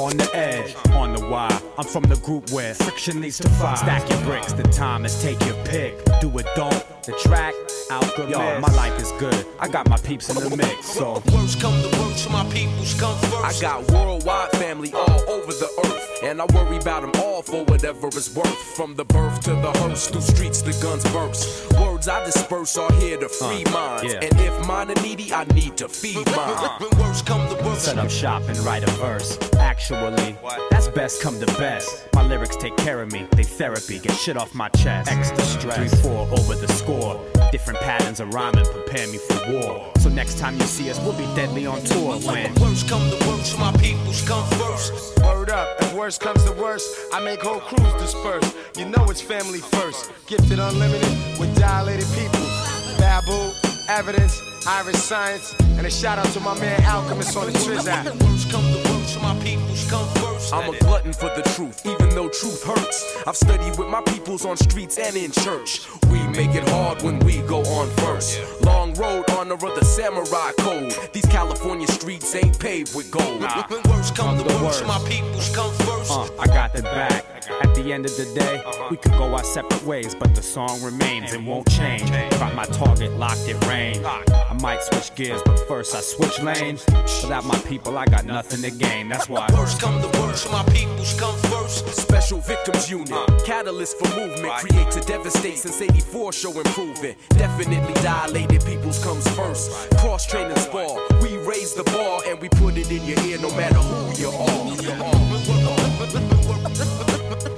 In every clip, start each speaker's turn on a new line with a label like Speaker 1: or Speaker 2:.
Speaker 1: On the edge, on the wire. I'm from the group where friction leads to fire. Stack your bricks, the time is take your pick. Do it, don't. The track, alchemist. Yo, my life is good. I got my peeps in the mix, so.
Speaker 2: Worst come the worst, my peoples come first.
Speaker 3: I got worldwide family all over the earth. And I worry about them all for whatever it's worth. From the birth to the hearse, through streets the guns burst. Words I disperse are here to free minds.
Speaker 1: yeah.
Speaker 3: And if mine are needy, I need to feed mine.
Speaker 2: When worst come the worst,
Speaker 1: Set up shop and write a verse. Actually, that's best come to best. My lyrics take care of me, they therapy, get shit off my chest. Extra stress, 3 4 over the score. Different patterns of rhyming prepare me for war. So next time you see us, we'll be deadly on tour when.
Speaker 2: worst come the worst, my peoples come first.
Speaker 4: Word up, if worst comes to worst, I make whole crews disperse. You know it's family first. Gifted unlimited with dilated people. Babu, evidence, Irish science, and a shout out to my man Alchemist on the Triz app.
Speaker 2: Worst come the worst, my peoples come first.
Speaker 3: I'm a glutton for the truth, even though truth hurts. I've studied with my peoples on streets and in church. We make it hard when we go on first. Long road, honor of the samurai code. These California streets ain't paved with gold.
Speaker 2: When worst come the worst, my peoples come first.
Speaker 1: Uh, I got the back. At the end of the day, we could go our separate ways, but the song remains and won't change. Got my target locked in range. I might switch gears, but first I switch lanes. Without my people, I got nothing to gain. That's why.
Speaker 2: Worst come worst, my peoples come first.
Speaker 3: Special Victims Unit, catalyst for movement, create to devastate since 84 show improvement. Definitely dilated peoples comes first. Cross training spar, we raise the bar and we put it in your ear no matter who you are.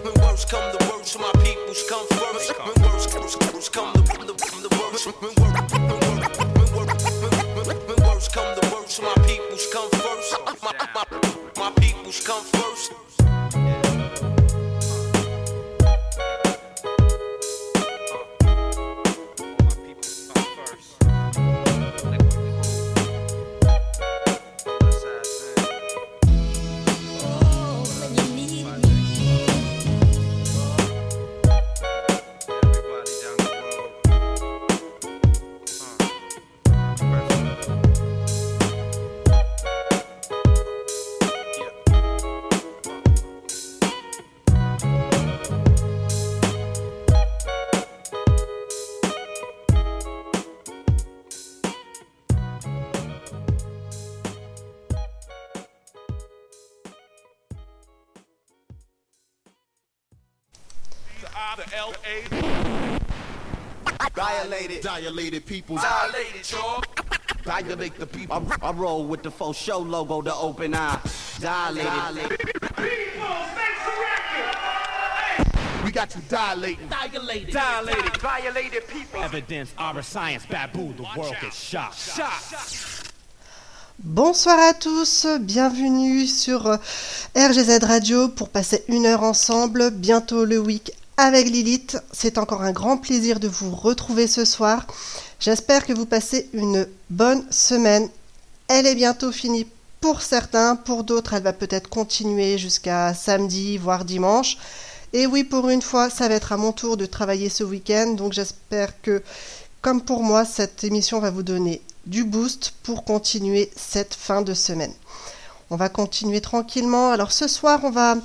Speaker 2: When worst come the worst, my peoples come first. When worst worst come the the the worst. When worst when worst when worst when worst come the worst, my peoples come first. My my my peoples come first.
Speaker 5: Violated, dilated people. Dilated, y'all. Dilate the people. I, I roll with the faux show logo, the open eye. Dilated. We got you dilating.
Speaker 4: Dilated.
Speaker 5: Dilated. Violated people.
Speaker 1: Evidence, our science, babu, the world gets shocked.
Speaker 6: Bonsoir à tous, bienvenue sur euh, RGZ Radio pour passer une heure ensemble, bientôt le week avec Lilith. C'est encore un grand plaisir de vous retrouver ce soir. J'espère que vous passez une bonne semaine. Elle est bientôt finie pour certains, pour d'autres elle va peut-être continuer jusqu'à samedi, voire dimanche. Et oui, pour une fois, ça va être à mon tour de travailler ce week-end, donc j'espère que, comme pour moi, cette émission va vous donner du boost pour continuer cette fin de semaine. On va continuer tranquillement. Alors ce soir, on va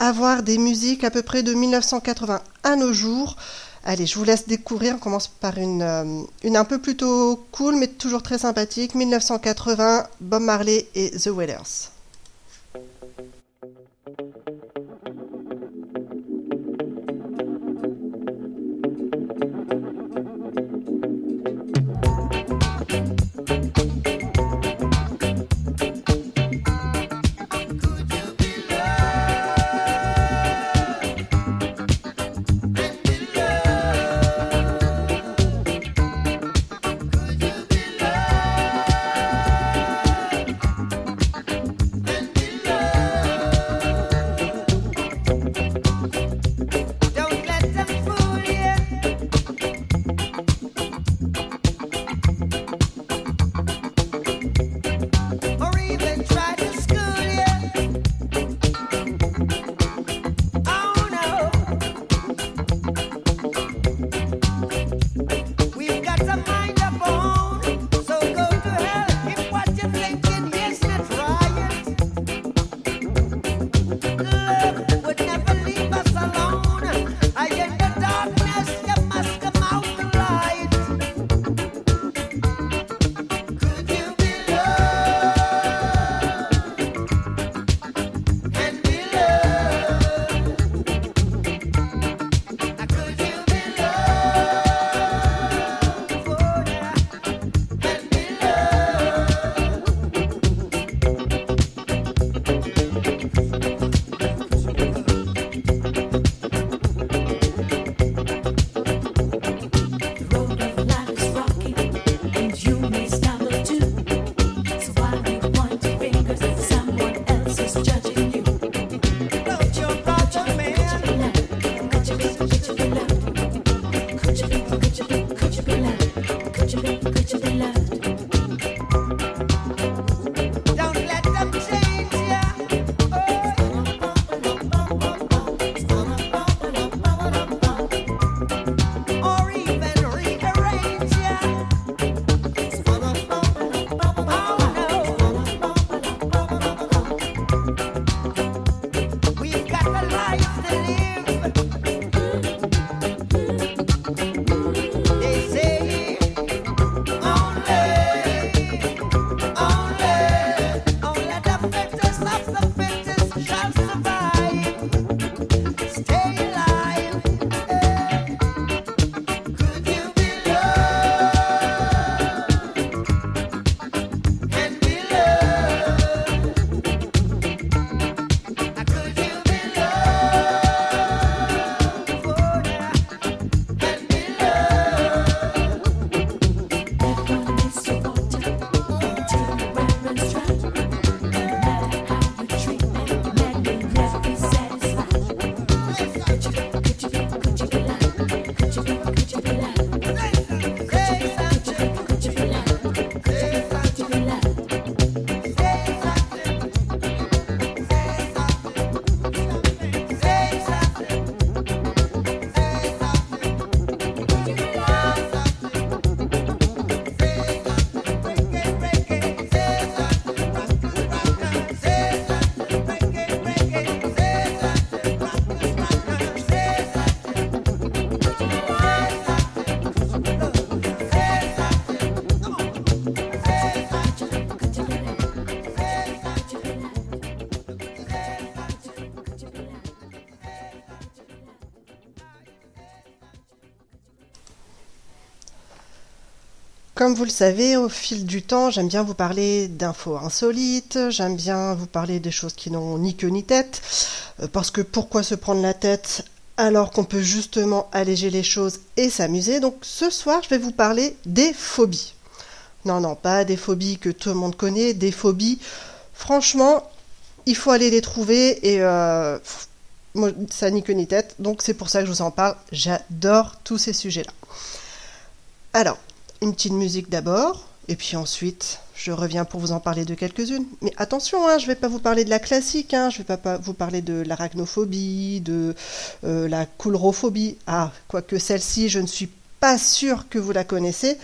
Speaker 6: avoir des musiques à peu près de 1980 à nos jours. Allez, je vous laisse découvrir. On commence par une, euh, une un peu plutôt cool, mais toujours très sympathique. 1980, Bob Marley et The Wailers. Comme vous le savez, au fil du temps, j'aime bien vous parler d'infos insolites, j'aime bien vous parler des choses qui n'ont ni queue ni tête, euh, parce que pourquoi se prendre la tête alors qu'on peut justement alléger les choses et s'amuser? Donc ce soir, je vais vous parler des phobies. Non, non, pas des phobies que tout le monde connaît, des phobies. Franchement, il faut aller les trouver et euh, ça ni queue ni tête. Donc c'est pour ça que je vous en parle. J'adore tous ces sujets-là. Alors, une petite musique d'abord, et puis ensuite, je reviens pour vous en parler de quelques-unes. Mais attention, hein, je ne vais pas vous parler de la classique, hein, je ne vais pas, vous parler de l'arachnophobie, de euh, la coulrophobie. Ah, quoique celle-ci, je ne suis pas sûre que vous la connaissez.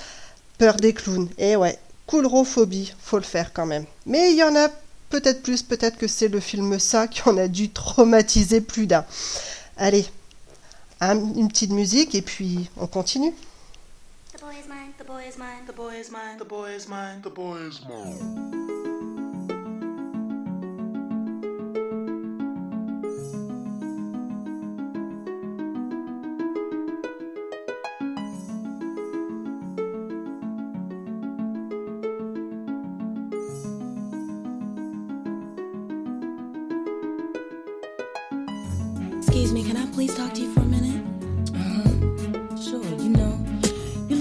Speaker 6: Peur des clowns. Eh ouais, coulrophobie, faut le faire quand même. Mais il y en a peut-être plus, peut-être que c'est le film Ça qui en a dû traumatiser plus d'un. Allez, une petite musique et puis on continue. Boy is mine, the boy is mine, the boy is mine, the boy is mine.
Speaker 7: Excuse me, can I please talk to you for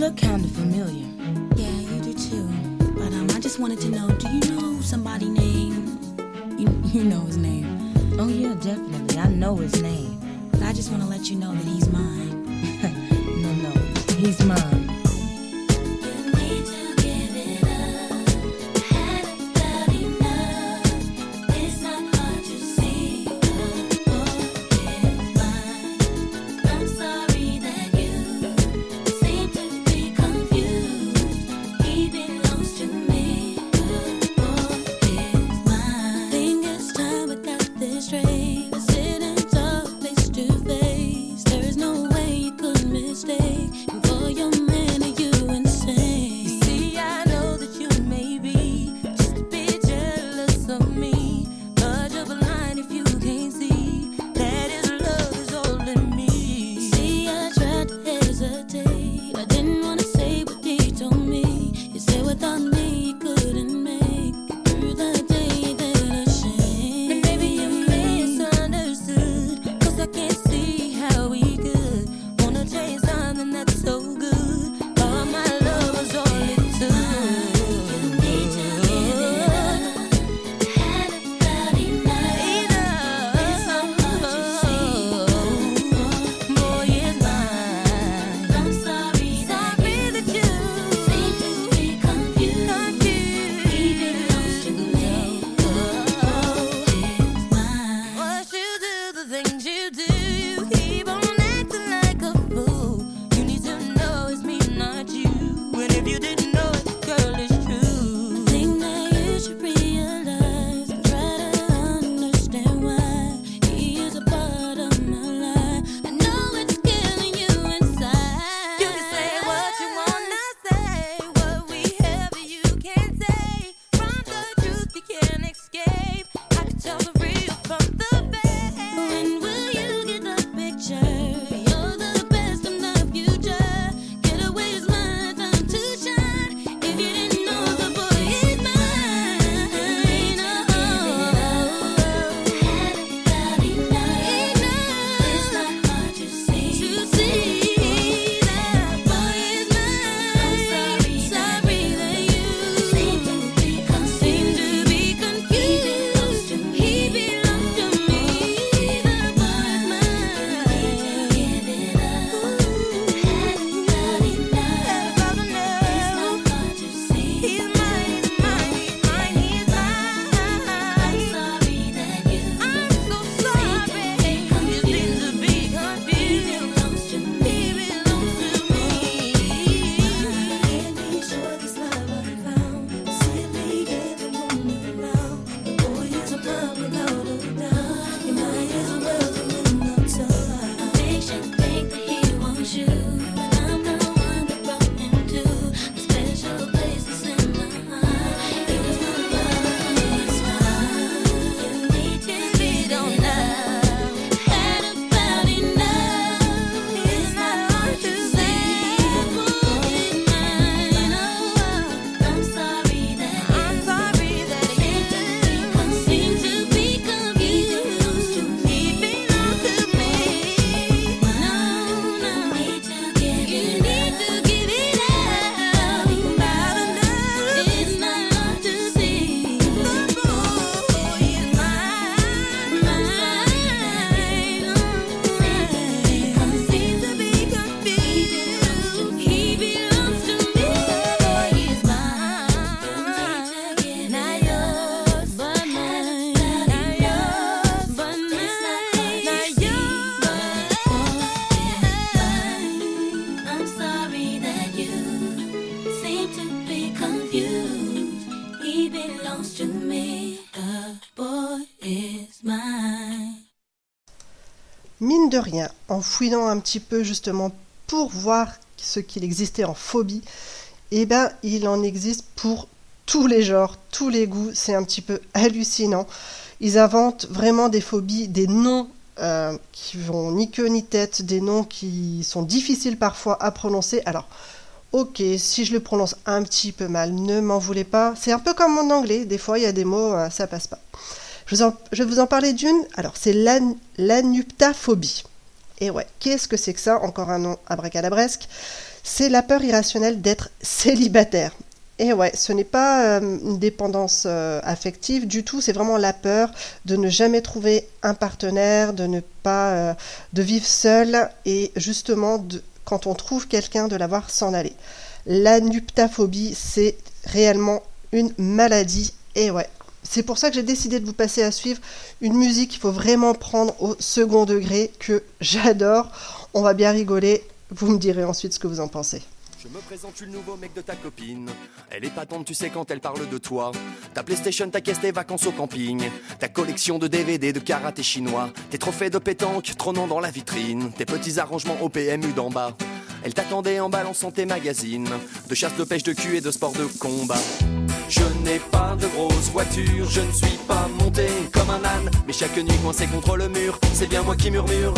Speaker 7: look kind of familiar. Yeah, you do too. But um, I just wanted to know, do you know somebody named? You, you know his name.
Speaker 8: Oh yeah, definitely. I know his name.
Speaker 7: But I just want to let you know that he's mine.
Speaker 8: no, no, he's mine.
Speaker 6: Rien, en fouillant un petit peu justement pour voir ce qu'il existait en phobie, eh ben il en existe pour tous les genres, tous les goûts, c'est un petit peu hallucinant. Ils inventent vraiment des phobies, des noms euh, qui vont ni queue ni tête, des noms qui sont difficiles parfois à prononcer. Alors, ok, si je le prononce un petit peu mal, ne m'en voulez pas. C'est un peu comme mon anglais, des fois il y a des mots, euh, ça passe pas. Je, vais vous en parler d'une. Alors, c'est l'anuptaphobie. Et ouais, qu'est-ce que c'est que ça? Encore un nom abracadabresque. C'est la peur irrationnelle d'être célibataire. Et ouais, ce n'est pas euh, une dépendance euh, affective du tout, c'est vraiment la peur de ne jamais trouver un partenaire, de ne pas euh, de vivre seul et justement quand on trouve quelqu'un de l'avoir s'en aller. La nuptaphobie, c'est réellement une maladie et ouais, c'est pour ça que j'ai décidé de vous passer à suivre une musique qu'il faut vraiment prendre au second degré que j'adore. On va bien rigoler, vous me direz ensuite ce que vous en pensez.
Speaker 9: Je me présente, le nouveau mec de ta copine. Elle est patente, tu sais, quand elle parle de toi. Ta PlayStation, ta caisse, tes vacances au camping. Ta collection de DVD de karaté chinois. Tes trophées de pétanque trônant dans la vitrine. Tes petits arrangements au PMU d'en bas. Elle t'attendait en balançant tes magazines. De chasse, de pêche, de cul et de sport de combat. Je n'ai pas de grosse voiture, je ne suis pas monté comme un âne. Mais chaque nuit coincé contre le mur, c'est bien moi qui murmure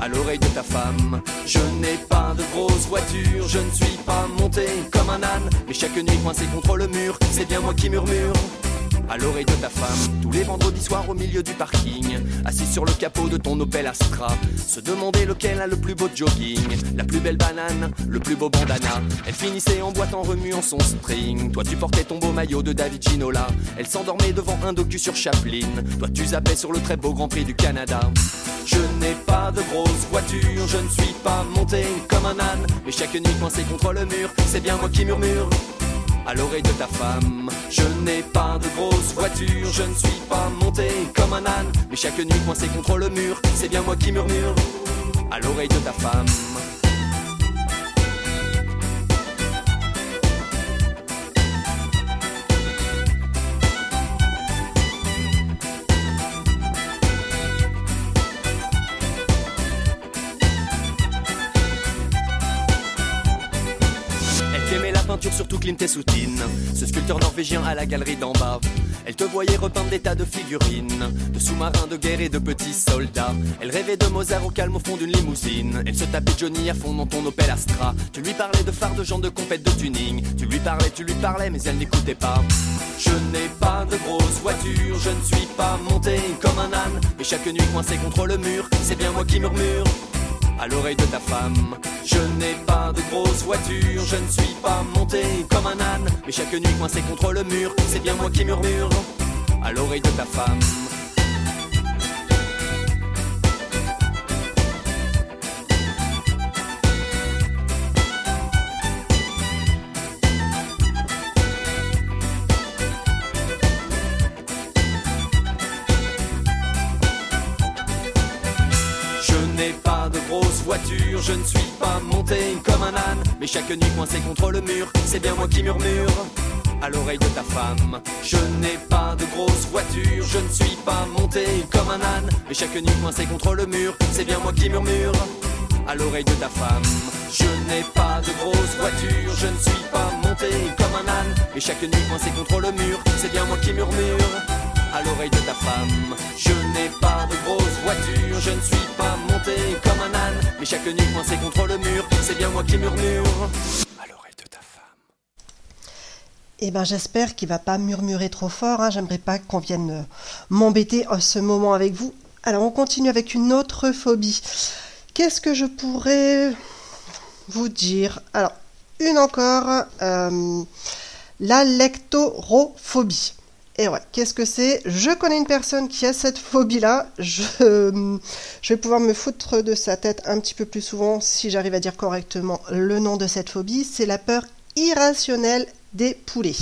Speaker 9: à l'oreille de ta femme. Je n'ai pas de grosse voiture, je ne suis pas monté comme un âne, mais chaque nuit coincé contre le mur, c'est bien moi qui murmure à l'oreille de ta femme, tous les vendredis soirs au milieu du parking, assis sur le capot de ton Opel Astra, se demander lequel a le plus beau jogging, la plus belle banane, le plus beau bandana. Elle finissait en boîte en remuant son string. Toi tu portais ton beau maillot de David Ginola. Elle s'endormait devant un docu sur Chaplin. Toi tu zappais sur le très beau Grand Prix du Canada. Je n'ai pas de grosse voiture, je ne suis pas monté comme un âne, mais chaque nuit coincé contre le mur, c'est bien moi qui murmure à l'oreille de ta femme. Je n'ai pas de grosse voiture, je ne suis pas monté comme un âne, mais chaque nuit coincé contre le mur, c'est bien moi qui murmure à l'oreille de ta femme. Surtout Clint Soutine, ce sculpteur norvégien à la galerie d'en bas. Elle te voyait repeindre des tas de figurines, de sous-marins de guerre et de petits soldats. Elle rêvait de Mozart au calme au fond d'une limousine. Elle se tapait Johnny à fond dans ton Opel Astra. Tu lui parlais de phares de gens de compète de tuning. Tu lui parlais, tu lui parlais, mais elle n'écoutait pas. Je n'ai pas de grosse voiture, je ne suis pas monté comme un âne. Mais chaque nuit coincé contre le mur, c'est bien moi qui murmure à l'oreille de ta femme. Je n'ai pas de grosse voiture, je ne suis pas monté comme un âne, mais chaque nuit coincé contre le mur, c'est bien moi qui murmure à l'oreille de ta femme. Voiture, je ne suis pas monté comme un âne, mais chaque nuit coincé contre le mur, c'est bien moi qui murmure à l'oreille de ta femme. Je n'ai pas de grosse voiture, je ne suis pas monté comme un âne, mais chaque nuit coincé contre le mur, c'est bien moi qui murmure à l'oreille de ta femme. Je n'ai pas de grosse voiture, je ne suis pas monté comme un âne, mais chaque nuit coincé contre le mur, c'est bien moi qui murmure à l'oreille de ta femme. Je n'ai pas de grosse voiture, je ne suis pas monté comme un âne, mais chaque nuit coincé contre le mur, c'est bien moi qui murmure à l'oreille de ta femme.
Speaker 6: Eh ben j'espère qu'il va pas murmurer trop fort, hein. j'aimerais pas qu'on vienne euh, m'embêter à ce moment avec vous. Alors on continue avec une autre phobie. Qu'est-ce que je pourrais vous dire? Alors, une encore, euh, la lectorophobie. Et ouais, qu'est-ce que c'est? Je connais une personne qui a cette phobie-là. Je, je, vais pouvoir me foutre de sa tête un petit peu plus souvent si j'arrive à dire correctement le nom de cette phobie. C'est la peur irrationnelle des poulets.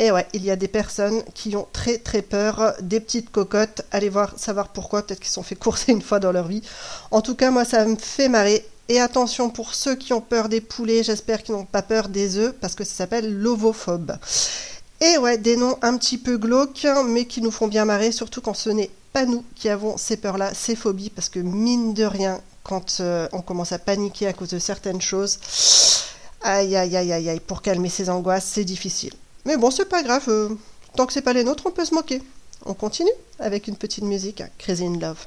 Speaker 6: Et ouais, il y a des personnes qui ont très très peur des petites cocottes. Allez voir, savoir pourquoi. Peut-être qu'ils se sont fait courser une fois dans leur vie. En tout cas, moi, ça me fait marrer. Et attention pour ceux qui ont peur des poulets, j'espère qu'ils n'ont pas peur des œufs parce que ça s'appelle l'ovophobe. Et ouais, des noms un petit peu glauques, hein, mais qui nous font bien marrer, surtout quand ce n'est pas nous qui avons ces peurs-là, ces phobies, parce que mine de rien, quand euh, on commence à paniquer à cause de certaines choses, aïe aïe aïe aïe aïe, pour calmer ses angoisses, c'est difficile. Mais bon, c'est pas grave, euh, tant que c'est pas les nôtres, on peut se moquer. On continue avec une petite musique,
Speaker 10: hein, Crazy in
Speaker 11: Love.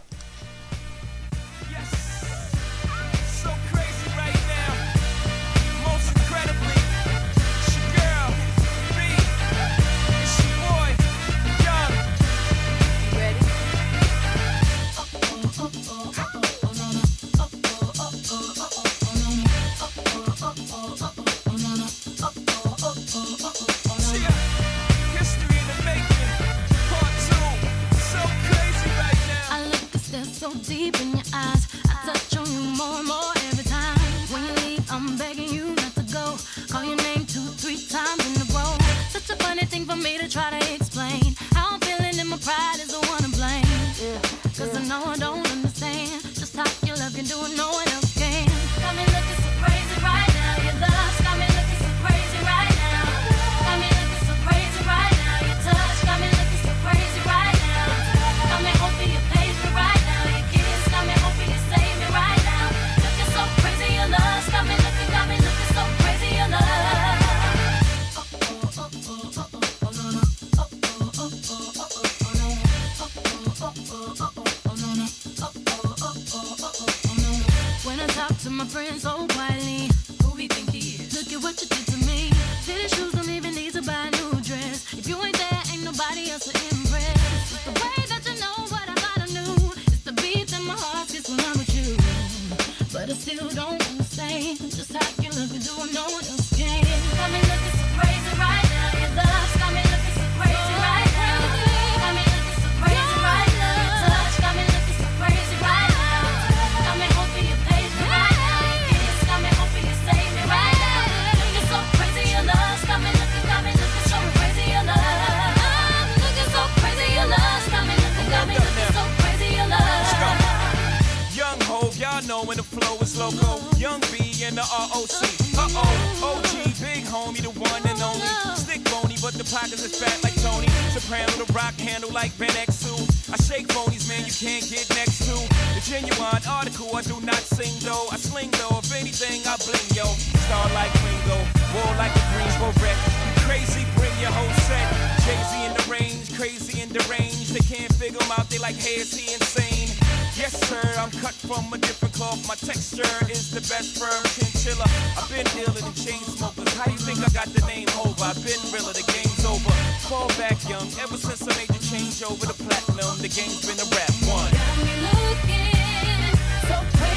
Speaker 10: mind article. I do not sing though. I sling though. If anything, I bling yo. Star like Ringo, war like a Greensboro beret. Crazy, bring your whole set. Crazy in the range, crazy in the range. They can't figure him out. They like, hey, is he insane? Yes, sir, I'm cut from a different cloth. My texture is the best firm chinchilla. I've been dealing in chain smokers. How you think I got the name over? I've been realer, the game's over. Fall back young, ever since I made the change over the platinum, the game's been a rap one.
Speaker 11: Got me looking so.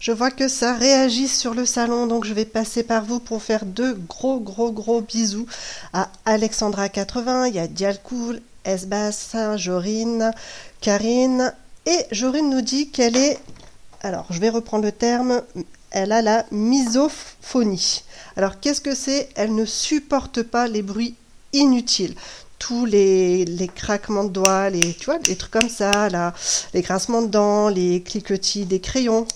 Speaker 6: Je vois que ça réagit sur le salon, donc je vais passer par vous pour faire deux gros gros gros bisous à Alexandra80, il y a Dialcool, Esbass, Jorine, Karine. Et Jorine nous dit qu'elle est, alors je vais reprendre le terme, elle a la misophonie. Alors qu'est-ce que c'est? Elle ne supporte pas les bruits inutiles tous les, craquements de doigts, les, tu vois, trucs comme ça, là, les grincements de dents, les cliquetis des crayons,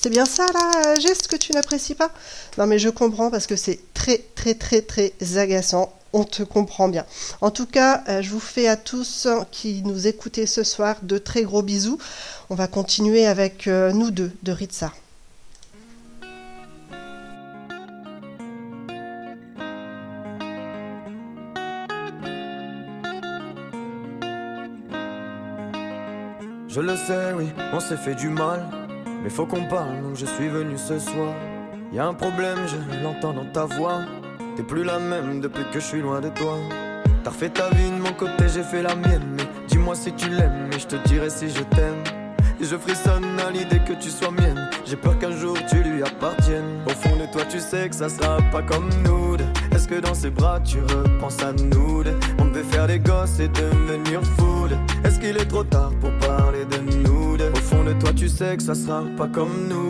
Speaker 6: c'est bien ça, là, geste que tu n'apprécies pas? Non, mais je comprends parce que c'est très, très, très, très agaçant. On te comprend bien. En tout cas, euh, je vous fais à tous qui nous écoutez ce soir de très gros bisous. On va continuer avec euh, nous deux de Ritza.
Speaker 12: Je le sais, oui, on s'est fait du mal. Mais faut qu'on parle, donc je suis venu ce soir. Y a un problème, je l'entends dans ta voix. T'es plus la même depuis que je suis loin de toi. T'as refait ta vie de mon côté, j'ai fait la mienne. Mais dis-moi si tu l'aimes, et je te dirai si je t'aime. Et je frissonne à l'idée que tu sois mienne. J'ai peur qu'un jour tu lui appartiennes. Au fond de toi, tu sais que ça sera pas comme nous. Est-ce que dans ses bras tu repenses à nous On devait faire des gosses et devenir fou. Est-ce qu'il est trop tard pour parler de nous fond de toi, tu sais que ça sera pas comme nous.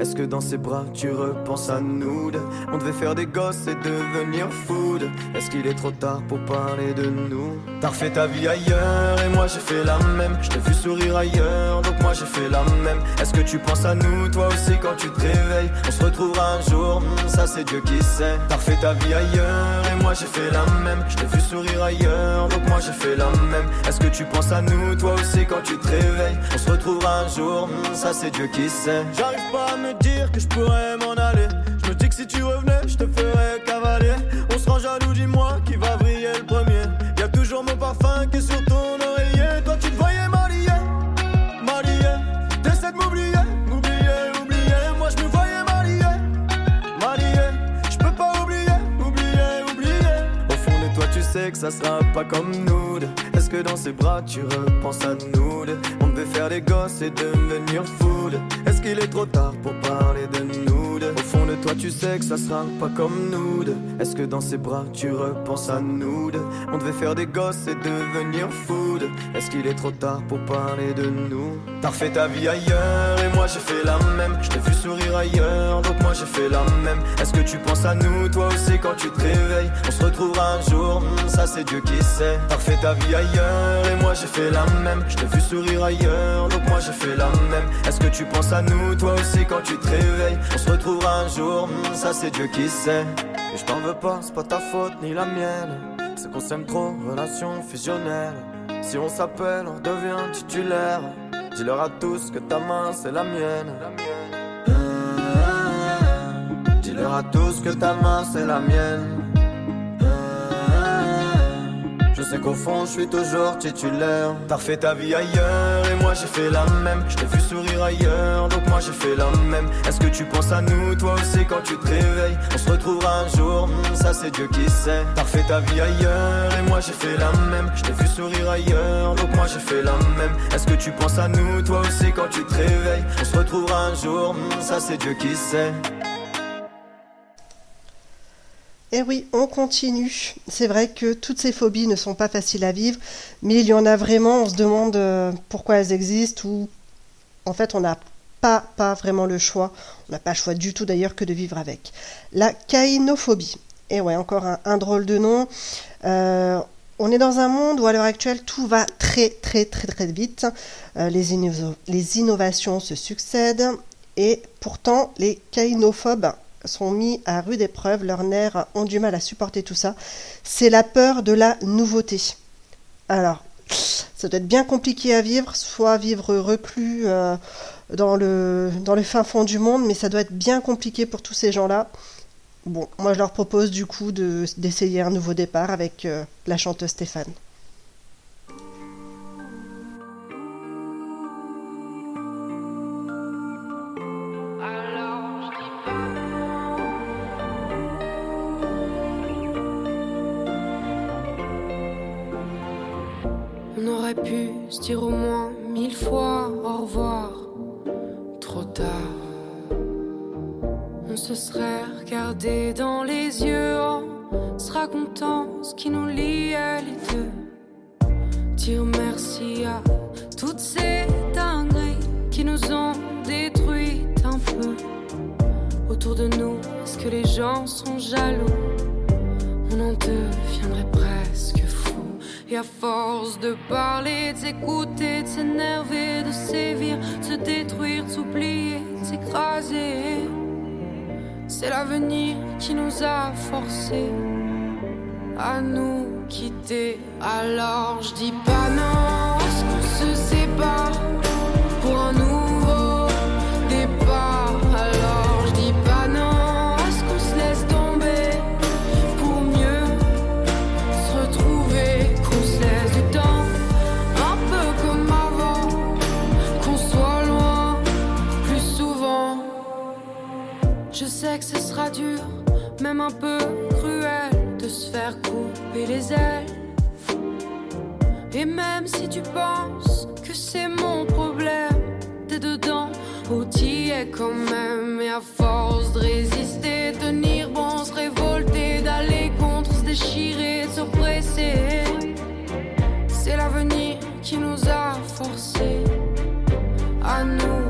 Speaker 12: Est-ce que dans ses bras tu repenses à nous On devait faire des gosses et devenir fou. Est-ce qu'il est trop tard pour parler de nous? T'as refait ta vie ailleurs et moi j'ai fait la même. Je t'ai vu sourire ailleurs, donc moi j'ai fait la même. Est-ce que tu penses à nous, toi aussi, quand tu te réveilles? On se retrouvera un jour, hmm, ça c'est Dieu qui sait. T'as refait ta vie ailleurs et moi j'ai fait la même. Je t'ai vu sourire ailleurs, donc moi j'ai fait la même. Est-ce que tu penses à nous, toi aussi, quand tu te réveilles? On se retrouvera un jour, ça c'est Dieu qui sait. J'arrive pas à me dire que je pourrais m'en aller. Je me dis que si tu revenais, je te ferais cavaler. On se rend jaloux, dis-moi qui va briller le premier. Y a toujours mon parfum qui est sur ton oreiller. Toi tu te voyais marié, marié. T'essaies de m'oublier, m'oublier, oublier. Moi je me voyais marié, marié. Je peux pas oublier, oublier, oublier. Au fond de toi tu sais que ça sera pas comme nous. Est-ce que dans ses bras tu repenses à nous Faire des gosses et devenir fou. Est-ce qu'il est trop tard pour parler de nous Au fond de toi tu sais que ça sera pas comme nous Est-ce que dans ses bras tu repenses à nous On devait faire des gosses et devenir fou Est-ce qu'il est trop tard pour parler de nous? T'as refait ta vie ailleurs et moi j'ai fait la même. Je t'ai vu sourire ailleurs donc moi j'ai fait la même. Est-ce que tu penses à nous toi aussi quand tu te réveilles? On se retrouvera un jour, hmm, ça c'est Dieu qui sait. T'as refait ta vie ailleurs et moi j'ai fait la même. Je t'ai vu sourire ailleurs donc moi j'ai fait la même. Est-ce que tu penses à nous toi aussi quand tu te réveilles. On se retrouvera un jour, hmm, ça c'est Dieu qui sait. Et je t'en veux pas, c'est pas ta faute ni la mienne. C'est qu'on s'aime trop, relation fusionnelle. Si on s'appelle, on devient titulaire. Dis-leur à tous que ta main c'est la mienne. Dis-leur à tous que ta main c'est la mienne je sais qu'au fond je suis toujours titulaire. T'as refait ta vie ailleurs et moi j'ai fait la même. Je t'ai vu sourire ailleurs donc moi j'ai fait la même. Est-ce que tu penses à nous toi aussi quand tu te réveilles? On se retrouvera un jour, hmm, ça c'est Dieu qui sait. T'as refait ta vie ailleurs et moi j'ai fait la même. Je t'ai vu sourire ailleurs donc moi j'ai fait la même. Est-ce que tu penses à nous toi aussi quand tu te réveilles? On se retrouvera un jour, hmm, ça c'est Dieu qui sait
Speaker 6: Eh oui, on continue. C'est vrai que toutes ces phobies ne sont pas faciles à vivre, mais il y en a vraiment, on se demande euh, pourquoi elles existent ou en fait on n'a pas, vraiment le choix, on n'a pas le choix du tout d'ailleurs que de vivre avec. La caïnophobie. Eh ouais, encore un, drôle de nom. Euh, on est dans un monde où à l'heure actuelle tout va très très très très vite. Euh, les, les innovations se succèdent et pourtant les caïnophobes sont mis à rude épreuve, leurs nerfs ont du mal à supporter tout ça, c'est la peur de la nouveauté. Alors, ça doit être bien compliqué à vivre, soit vivre reclus euh, dans, le, dans fin fond du monde, mais ça doit être bien compliqué pour tous ces gens-là. Bon, moi je leur propose du coup d'essayer un nouveau départ avec euh, la chanteuse Stéphane.
Speaker 13: Dire au moins mille fois au revoir. Trop tard. On se serait regardé dans les yeux en se racontant ce qui nous liait les deux. Dire merci à toutes ces dingueries qui nous ont détruit un peu. Autour de nous, est-ce que les gens sont jaloux? On en deviendrait presque et à force de parler, de s'écouter, de s'énerver, de sévir, de se détruire, de s'oublier, de s'écraser, c'est l'avenir qui nous a forcés à nous quitter. Alors je dis pas non, est-ce qu'on se sépare que ce sera dur, même un peu cruel, de se faire couper les ailes. Et même si tu penses que c'est mon problème, t'es dedans, ou t'y es quand même. Et à force de résister, tenir bon, se révolter, d'aller contre, se déchirer, s'oppresser. C'est l'avenir qui nous a forcés à nous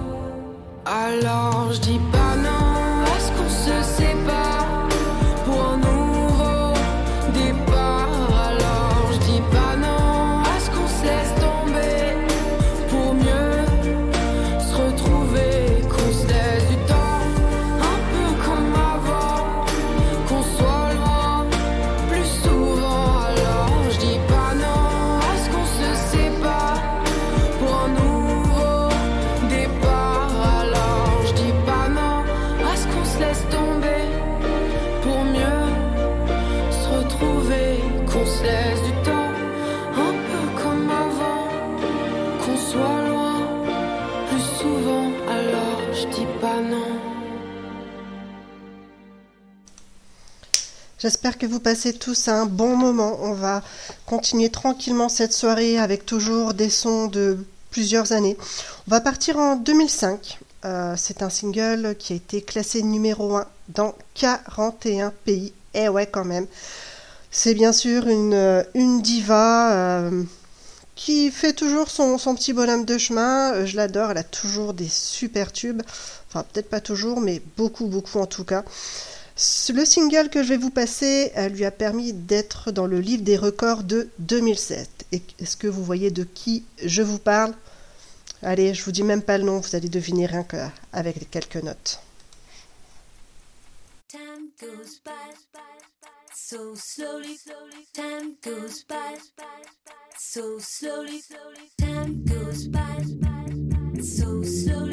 Speaker 13: Alors je dis pas non, est-ce qu'on se sépare?
Speaker 6: J'espère que vous passez tous un bon moment. On va continuer tranquillement cette soirée avec toujours des sons de plusieurs années. On va partir en 2005. Euh, c'est un single qui a été classé numéro 1 dans 41 pays. Et ouais quand même. C'est bien sûr une, une diva euh, qui fait toujours son, son petit bonhomme de chemin. Euh, Je l'adore, elle a toujours des super tubes. Enfin peut-être pas toujours, mais beaucoup, beaucoup en tout cas. Le single que je vais vous passer euh, lui a permis d'être dans le livre des records de 2007. Et Est-ce que vous voyez de qui je vous parle? Allez, je vous dis même pas le nom, vous allez deviner rien qu'avec quelques notes.
Speaker 8: So slowly. Time goes by so slowly. Time goes by so slowly.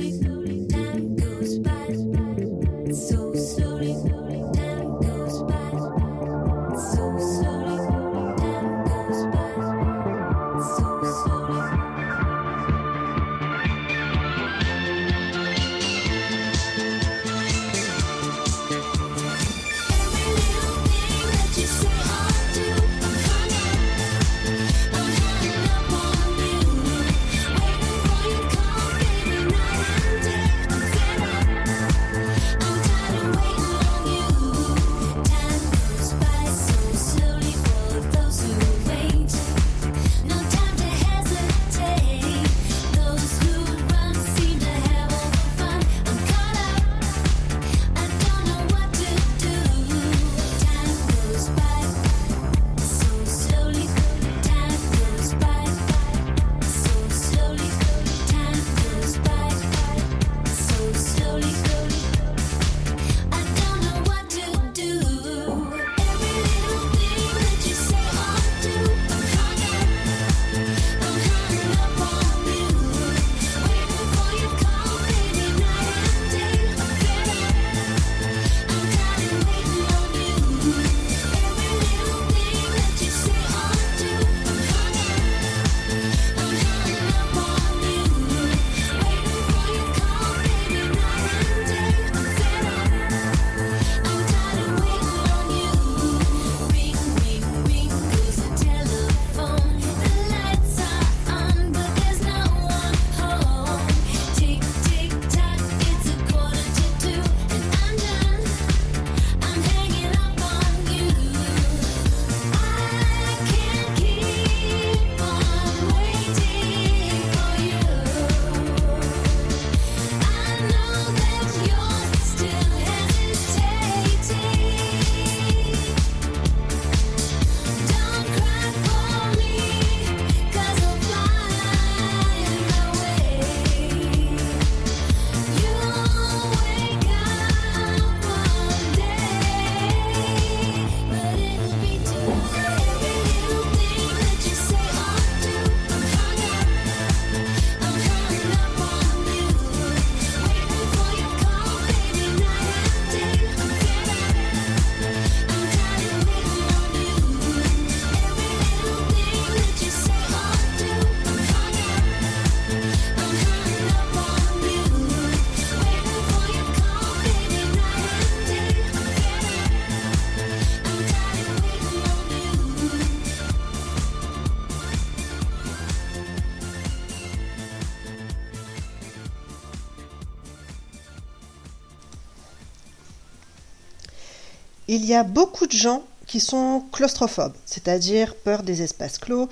Speaker 6: Il y a beaucoup de gens qui sont claustrophobes, c'est-à-dire peur des espaces clos.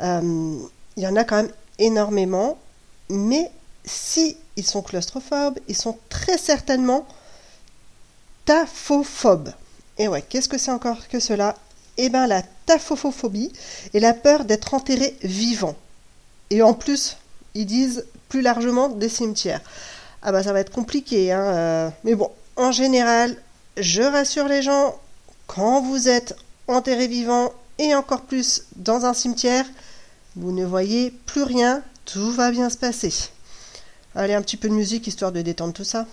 Speaker 6: Euh, il y en a quand même énormément, mais si ils sont claustrophobes, ils sont très certainement taphophobes. Et ouais, qu'est-ce que c'est encore que cela? Eh bien, la taphophobie est la peur d'être enterré vivant. Et en plus, ils disent plus largement des cimetières. Ah bah ça va être compliqué, hein. euh, mais bon, en général, je rassure les gens, quand vous êtes enterré vivant et encore plus dans un cimetière, vous ne voyez plus rien, tout va bien se passer. Allez, un petit peu de musique histoire de détendre tout ça.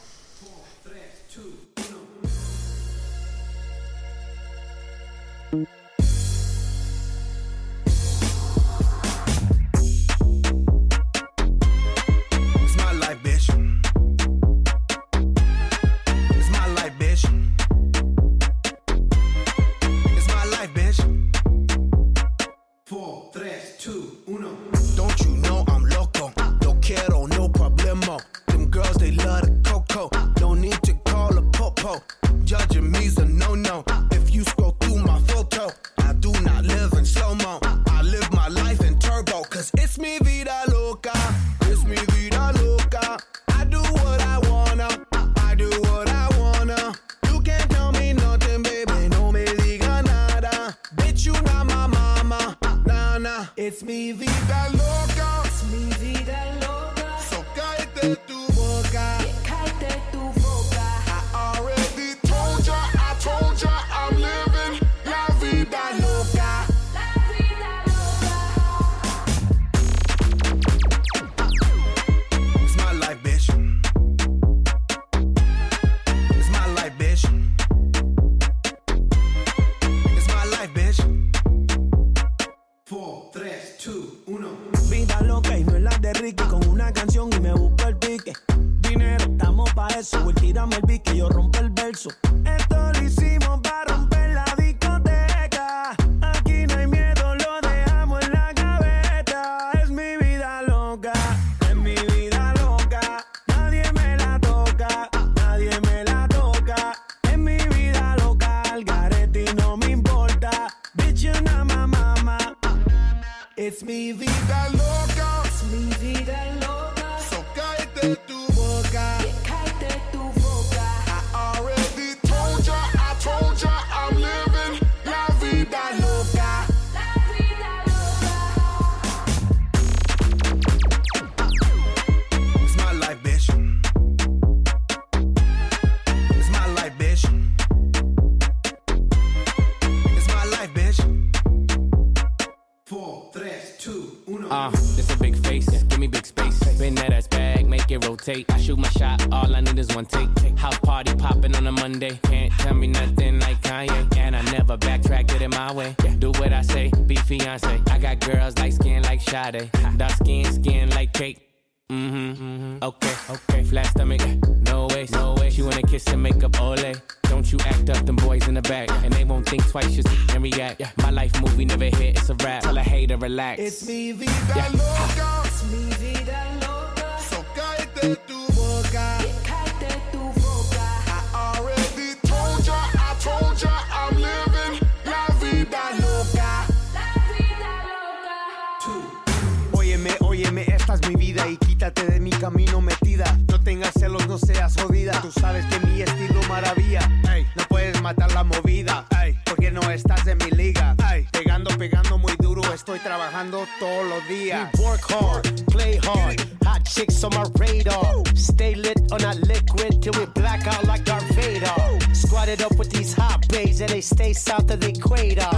Speaker 14: Tengas celos, no seas jodida. Tú sabes que mi estilo maravilla. Ey, no puedes matar la movida. Ey, porque no estás en mi liga. Ey, pegando, pegando muy duro. Estoy trabajando todos los días.
Speaker 15: We work hard, play hard. Hot chicks on my radar. Stay lit on that liquid till we black out like Darth Vader. Squatted up with these hot bays and they stay south of the equator.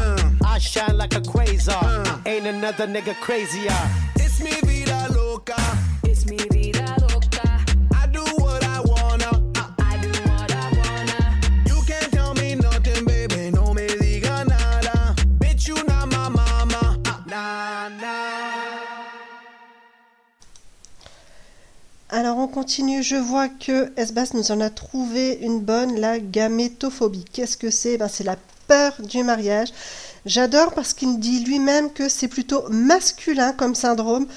Speaker 15: I shine like a quasar. Ain't another nigga crazier.
Speaker 16: It's mi vida loca.
Speaker 17: Es mi vida loca.
Speaker 6: Alors on continue, je vois que Esbas nous en a trouvé une bonne, la gamétophobie. Qu'est-ce que c'est? Ben, C'est la peur du mariage. J'adore parce qu'il dit lui-même que c'est plutôt masculin comme syndrome.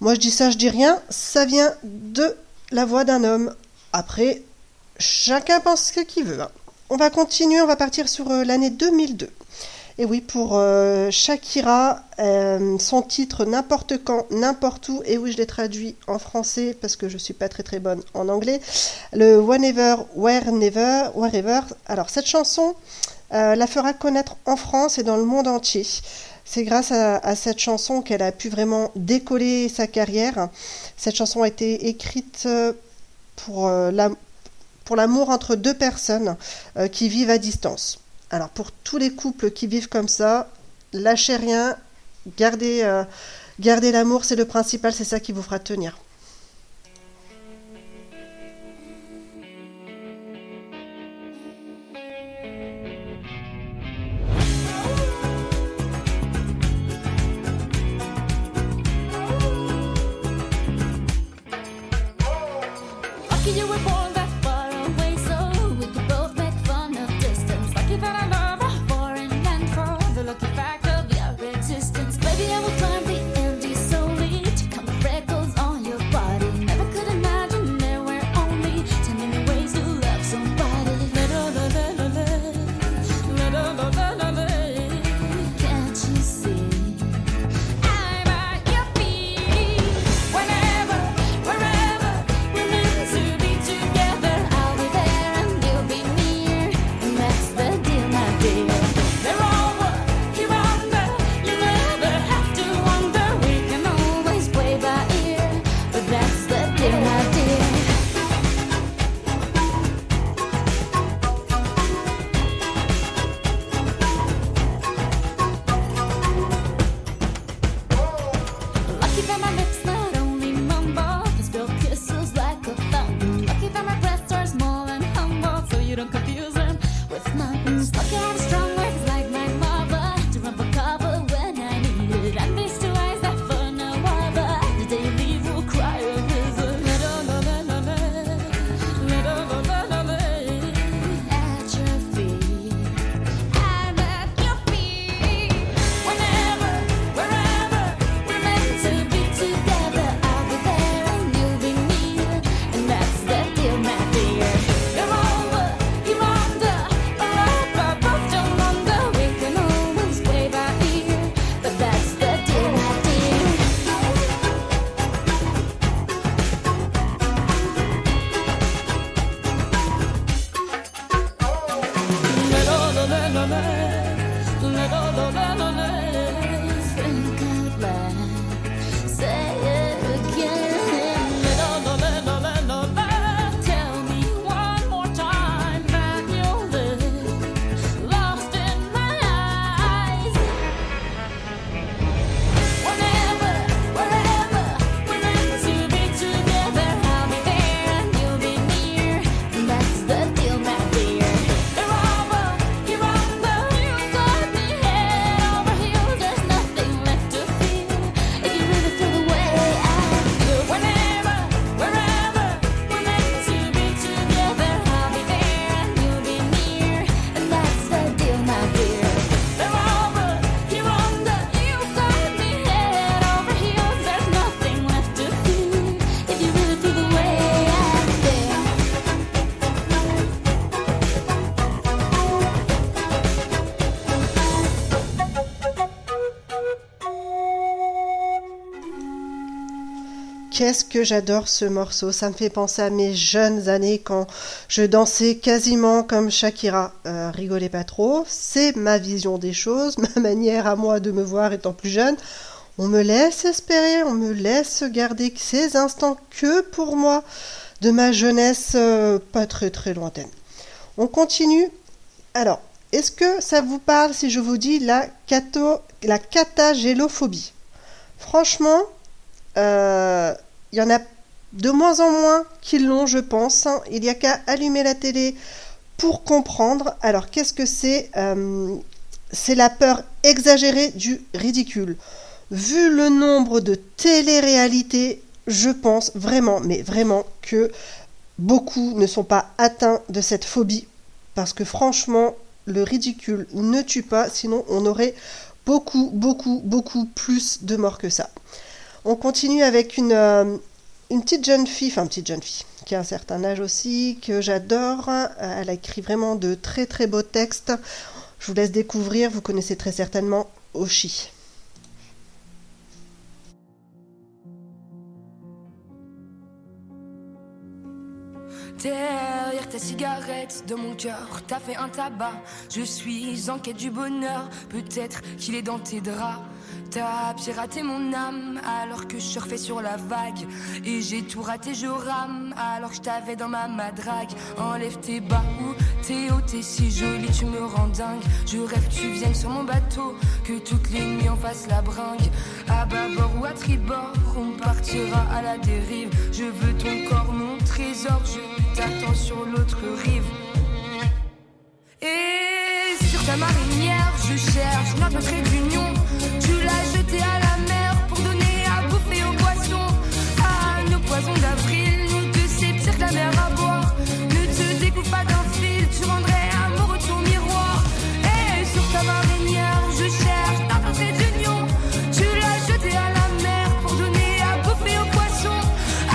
Speaker 6: Moi je dis ça, je dis rien, ça vient de la voix d'un homme. Après, chacun pense ce qu'il veut. hein. on va continuer, on va partir sur euh, l'année 2002. Et oui, pour euh, Shakira, euh, son titre N'importe quand, n'importe où, et oui, je l'ai traduit en français parce que je suis pas très très bonne en anglais. Le Whenever, Wherever, Wherever. Alors, cette chanson euh, la fera connaître en France et dans le monde entier. C'est grâce à, à cette chanson qu'elle a pu vraiment décoller sa carrière. Cette chanson a été écrite pour la- pour l'amour entre deux personnes qui vivent à distance. Alors pour tous les couples qui vivent comme ça, lâchez rien, gardez, euh, l'amour, c'est le principal, c'est ça qui vous fera tenir. Qu'est-ce que j'adore ce morceau. Ça me fait penser à mes jeunes années quand je dansais quasiment comme Shakira. Euh, rigolez pas trop, c'est ma vision des choses, ma manière à moi de me voir étant plus jeune. On me laisse espérer, on me laisse garder ces instants que pour moi de ma jeunesse euh, pas très très lointaine. On continue. Alors, est-ce que ça vous parle si je vous dis la, cato, la catagélophobie Franchement, euh, il y en a de moins en moins qui l'ont, je pense. hein. Il n'y a qu'à allumer la télé pour comprendre. Alors, qu'est-ce que c'est Euh, C'est la peur exagérée du ridicule. Vu le nombre de télé-réalités, je pense vraiment, mais vraiment, que beaucoup ne sont pas atteints de cette phobie. Parce que franchement, le ridicule ne tue pas, sinon on aurait beaucoup, beaucoup, beaucoup plus de morts que ça. On continue avec une, euh, une petite jeune fille, enfin petite jeune fille, qui a un certain âge aussi, que j'adore. Elle a écrit vraiment de très très beaux textes. Je vous laisse découvrir, vous connaissez très certainement Oshi.
Speaker 18: Derrière ta cigarette, de mon cœur, t'as fait un tabac. Je suis en quête du bonheur, peut-être qu'il est dans tes draps. T'as piraté mon âme alors que je surfais sur la vague. Et j'ai tout raté, je rame alors que je t'avais dans ma madrague. Enlève tes bas ou t'es haut, t'es si jolie, tu me rends dingue. Je rêve que tu viennes sur mon bateau, que toutes les nuits on fasse la bringue. À bâbord ou à tribord, on partira à la dérive. Je veux ton corps, mon trésor, je t'attends sur l'autre rive. Et ta marinière, je cherche notre trait d'union. Tu l'as jeté à la mer pour donner à bouffer aux poissons. À nos poisons d'avril, nous deux c'est pire la mer à boire. Ne te découpe pas d'un fil, tu rendrais amoureux ton miroir. Et sur ta marinière, je cherche notre trait d'union. Tu l'as jeté à la mer pour donner à bouffer aux poissons.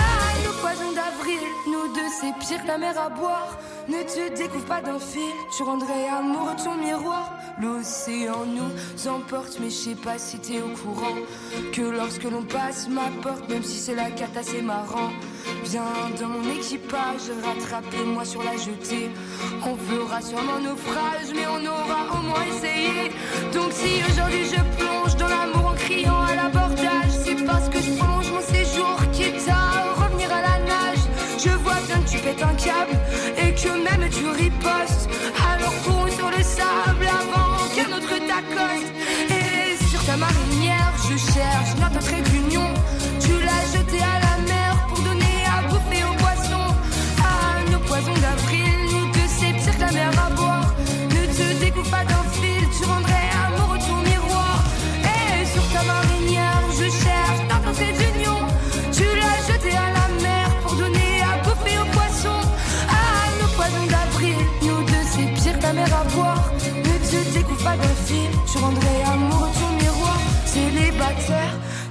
Speaker 18: À nos poisons d'avril, nous deux c'est pire la mer à boire. Ne te découvre pas d'un fil, tu rendrais amoureux ton miroir. L'océan nous emporte, mais je sais pas si t'es au courant. Que lorsque l'on passe ma porte, même si c'est la carte assez marrant. Viens dans mon équipage, rattrape-moi sur la jetée. On fera sûrement naufrage, mais on aura au moins essayé. Donc si aujourd'hui je plonge dans l'amour en criant à l'abordage, c'est parce que je prolonge mon séjour, la nage. Je vois bien que tu pètes un câble et que même tu ripostes. Alors cours sur le sable avant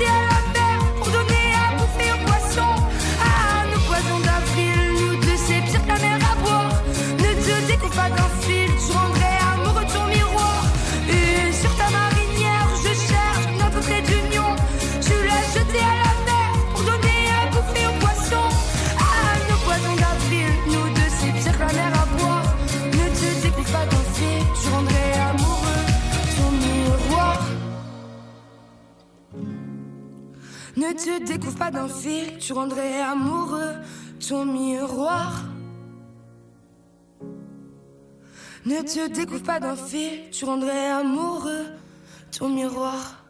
Speaker 18: L'as Ne te découvre pas d'un fil, tu rendrais amoureux ton miroir. Ne te découvre pas d'un fil, tu rendrais amoureux ton miroir.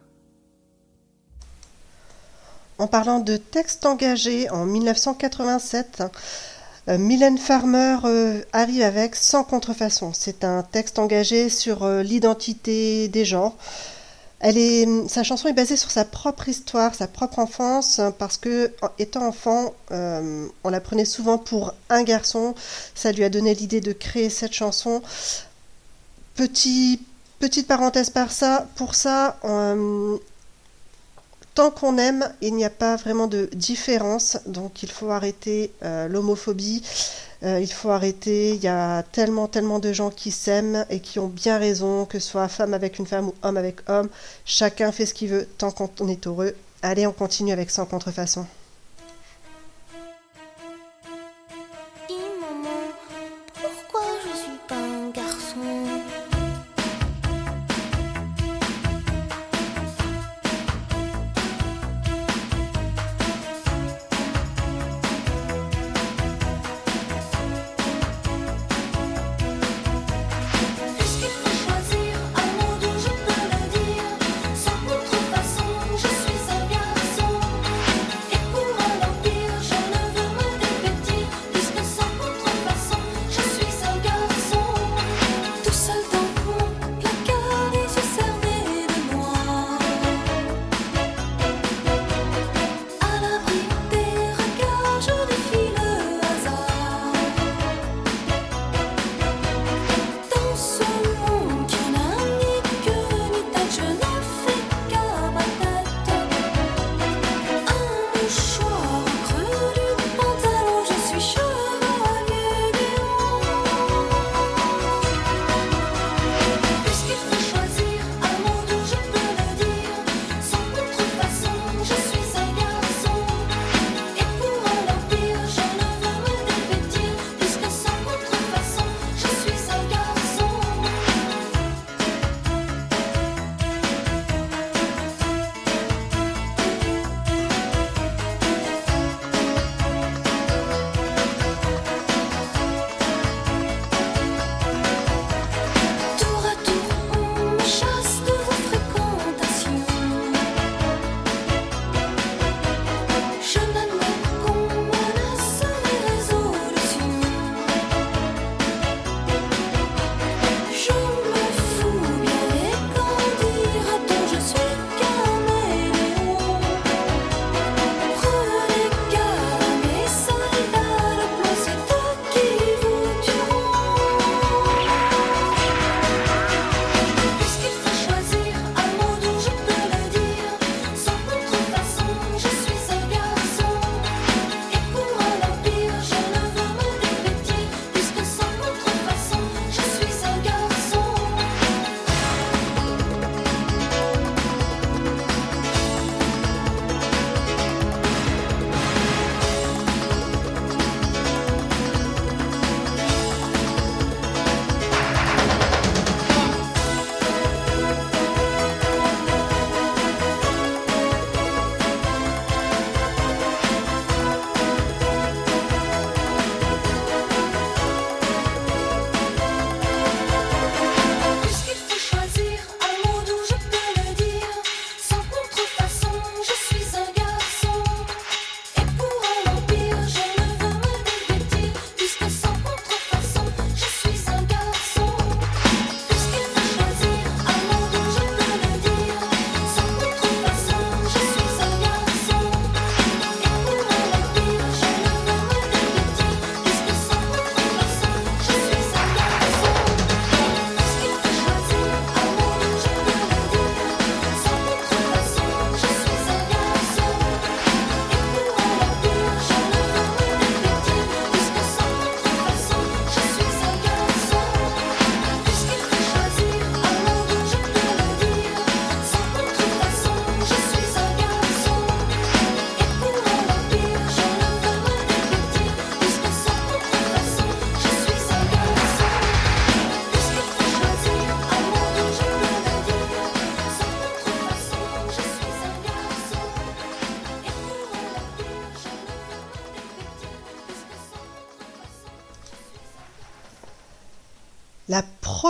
Speaker 6: En parlant de texte engagé en 1987, euh, Mylène Farmer euh, arrive avec Sans contrefaçon. C'est un texte engagé sur euh, l'identité des genres. Est, sa chanson est basée sur sa propre histoire, sa propre enfance, euh, parce que étant enfant, euh, on la prenait souvent pour un garçon. Ça lui a donné l'idée de créer cette chanson. Petit, petite parenthèse par ça, pour ça, euh, tant qu'on aime, il n'y a pas vraiment de différence, donc il faut arrêter euh, l'homophobie, euh, il faut arrêter, il y a tellement, tellement de gens qui s'aiment et qui ont bien raison, que ce soit femme avec une femme ou homme avec homme, chacun fait ce qu'il veut tant qu'on est heureux. Allez, on continue avec Sans contrefaçon.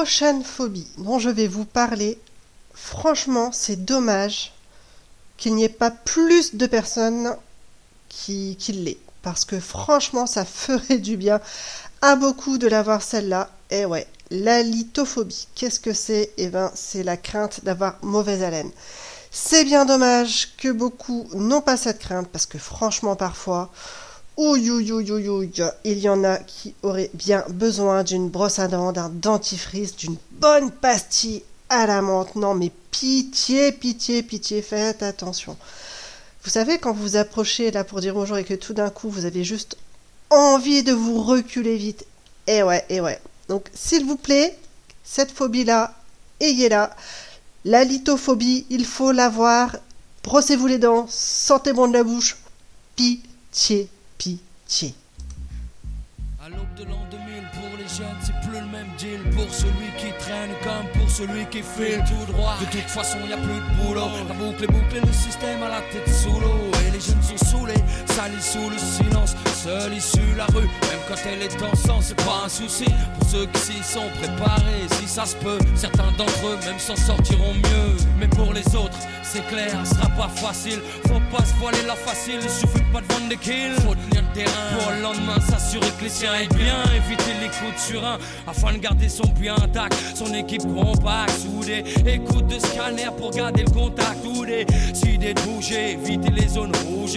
Speaker 6: Prochaine phobie dont je vais vous parler, franchement, c'est dommage qu'il n'y ait pas plus de personnes qui, qui l'aient. Parce que franchement, ça ferait du bien à beaucoup de l'avoir celle-là. Et ouais, la lithophobie. Qu'est-ce que c'est? Eh bien, c'est la crainte d'avoir mauvaise haleine. C'est bien dommage que beaucoup n'ont pas cette crainte parce que franchement, parfois, ouïe, ouïe, ouïe, ouïe, il y en a qui auraient bien besoin d'une brosse à dents, d'un dentifrice, d'une bonne pastille à la menthe. Non, mais pitié, pitié, pitié, faites attention. Vous savez, quand vous approchez là pour dire bonjour et que tout d'un coup vous avez juste envie de vous reculer vite. Et ouais, et ouais. Donc, s'il vous plaît, cette phobie-là, ayez-la. La lithophobie, il faut l'avoir. Brossez-vous les dents, sentez bon de la bouche. Pitié, pitié.
Speaker 19: À l'aube de l'an 2000, pour les jeunes, c'est plus le même deal. Pour celui qui traîne comme pour celui qui file tout droit. De toute façon, y a plus de boulot. La boucle est bouclée, le système à la tête sous l'eau. Et les jeunes sont saoulés, sous le silence. Seule issue, la rue, même quand elle est en sang, c'est pas un souci. Pour ceux qui s'y sont préparés, si ça se peut, certains d'entre eux même s'en sortiront mieux. Mais pour les autres, c'est clair, ce sera pas facile. Faut pas se voiler la facile, il suffit pas de vendre des kills. Faut tenir le terrain pour le lendemain s'assurer que les siens aient bien. Éviter les coups de surin afin de garder son bien intact. Son équipe compacte, soudée. Écoute de scanner pour garder le contact. Ou des idées de bouger, éviter les zones rouges.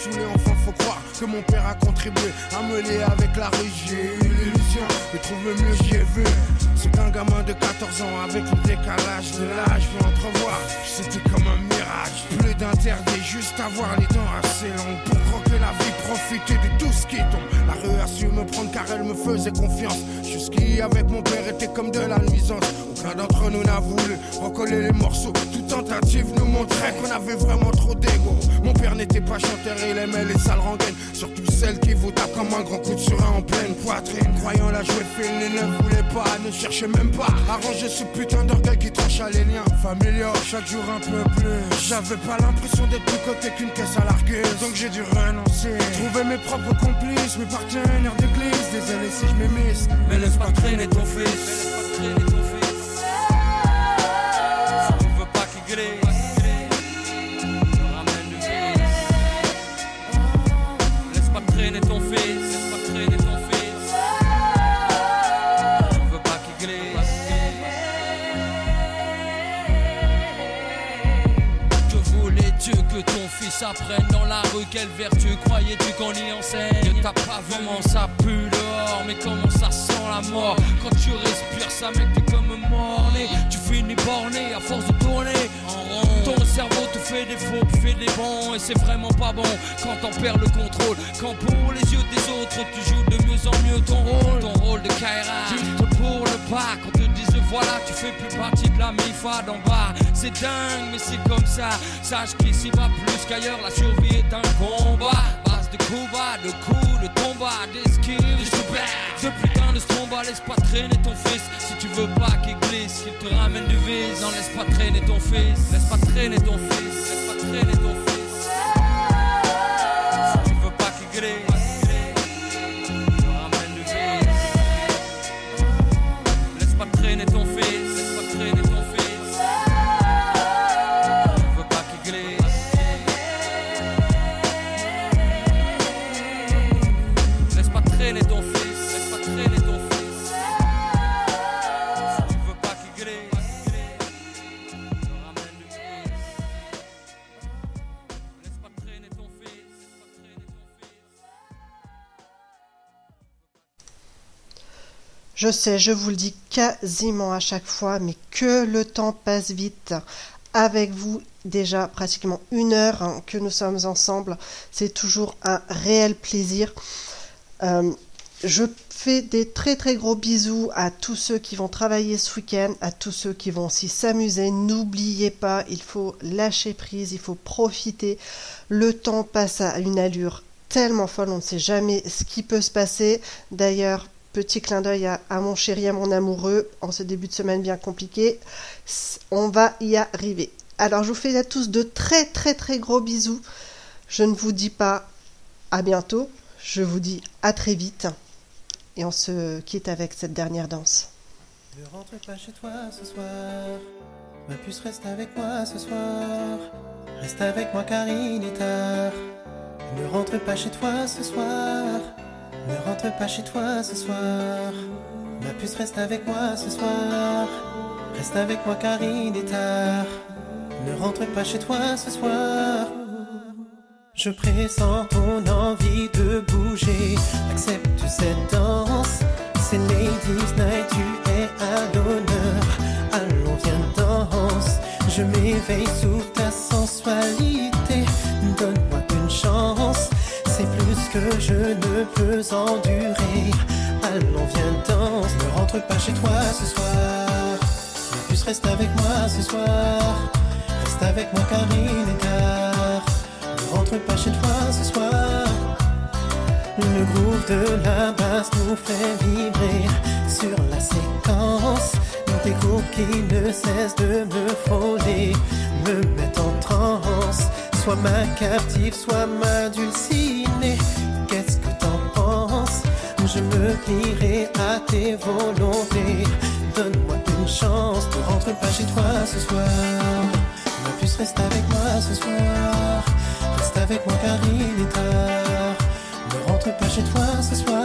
Speaker 16: Trop saoulées enfin faut croire que mon père a contribué à me lier avec la rue J'ai eu l'illusion de trouver mieux j'y ai vu. C'est qu'un gamin de 14 ans avec le décalage de l'âge. Peut entrevoir C'était comme un mirage. Plus d'interdit juste avoir les dents assez longues Pour croquer la vie profiter de tout ce qui tombe. La rue a su me prendre car elle me faisait confiance. Jusqu'ici avec mon père était comme de la nuisance. Aucun d'entre nous n'a voulu recoller les morceaux. Toute tentative nous montrait qu'on avait vraiment trop d'ego. Mon père n'était pas chanteur, il aimait les sales rengaines. Surtout celles qui vous tapent comme un grand coup de surin en pleine poitrine. Croyant la jouer fine, il ne voulait pas, ne cherchait même pas. À ranger ce putain d'orgueil qui tranche à les liens. Familiaux Chaque jour un peu plus. J'avais pas l'impression d'être plus côté qu'une caisse à largueuse. Donc j'ai dû renoncer Trouver mes propres complices, mes partenaires d'église Désolé si je m'émisse
Speaker 19: Mais laisse pas traîner ton fils. C'est vraiment pas bon quand t'en perds le contrôle. Quand pour les yeux des autres tu joues de mieux en mieux ton rôle. Ton rôle de Kaira. Juste pour le pas Quand te disent voilà tu fais plus partie de la MIFA d'en bas. C'est dingue mais c'est comme ça. Sache qu'ici va plus qu'ailleurs La survie est un combat. Base de coups bas, de coups, de combat D'esquive, de Ce putain de stromba Laisse pas traîner ton fils. Si tu veux pas qu'il glisse Qu'il te ramène du vice. Non laisse pas traîner ton fils. Laisse pas traîner ton fils. Laisse pas traîner ton fils veux
Speaker 6: Je sais, je vous le dis quasiment à chaque fois, mais que le temps passe vite. avec vous déjà pratiquement une heure hein, que nous sommes ensemble. C'est toujours un réel plaisir. Euh, je fais des très très gros bisous à tous ceux qui vont travailler ce week-end, à tous ceux qui vont aussi s'amuser. N'oubliez pas, il faut lâcher prise, il faut profiter. Le temps passe à une allure tellement folle, on ne sait jamais ce qui peut se passer. D'ailleurs, petit clin d'œil à, mon chéri, à mon amoureux, en ce début de semaine bien compliqué. On va y arriver. Alors, je vous fais à tous de très très très gros bisous. Je ne vous dis pas à bientôt, je vous dis à très vite. Et on se quitte avec cette dernière danse.
Speaker 20: Ne rentre pas chez toi ce soir. Ma puce reste avec moi ce soir. Reste avec moi car il est tard. Ne rentre pas chez toi ce soir. Ne rentre pas chez toi ce soir. Ma puce reste avec moi ce soir. Reste avec moi car il est tard. Ne rentre pas chez toi ce soir. Je pressens ton envie de bouger. Accepte cette danse. C'est Ladies Night, tu es à l'honneur. Allons, viens, danse. Je m'éveille sous ta sensualité. Que je ne peux endurer. Allons, viens, danse. Ne rentre pas chez toi ce soir. Mais plus reste avec moi ce soir. Reste avec moi car il est tard. Ne rentre pas chez toi ce soir. Le groove de la basse nous fait vibrer sur la séquence. Des groupes qui ne cessent de me frôler, me mettent en transe. Soit ma captive, soit ma dulcinée. Je me plierai à tes volontés. Donne-moi une chance, ne rentre pas chez toi ce soir. Ma puce reste avec moi ce soir. Reste avec moi car il est tard. Ne rentre pas chez toi ce soir.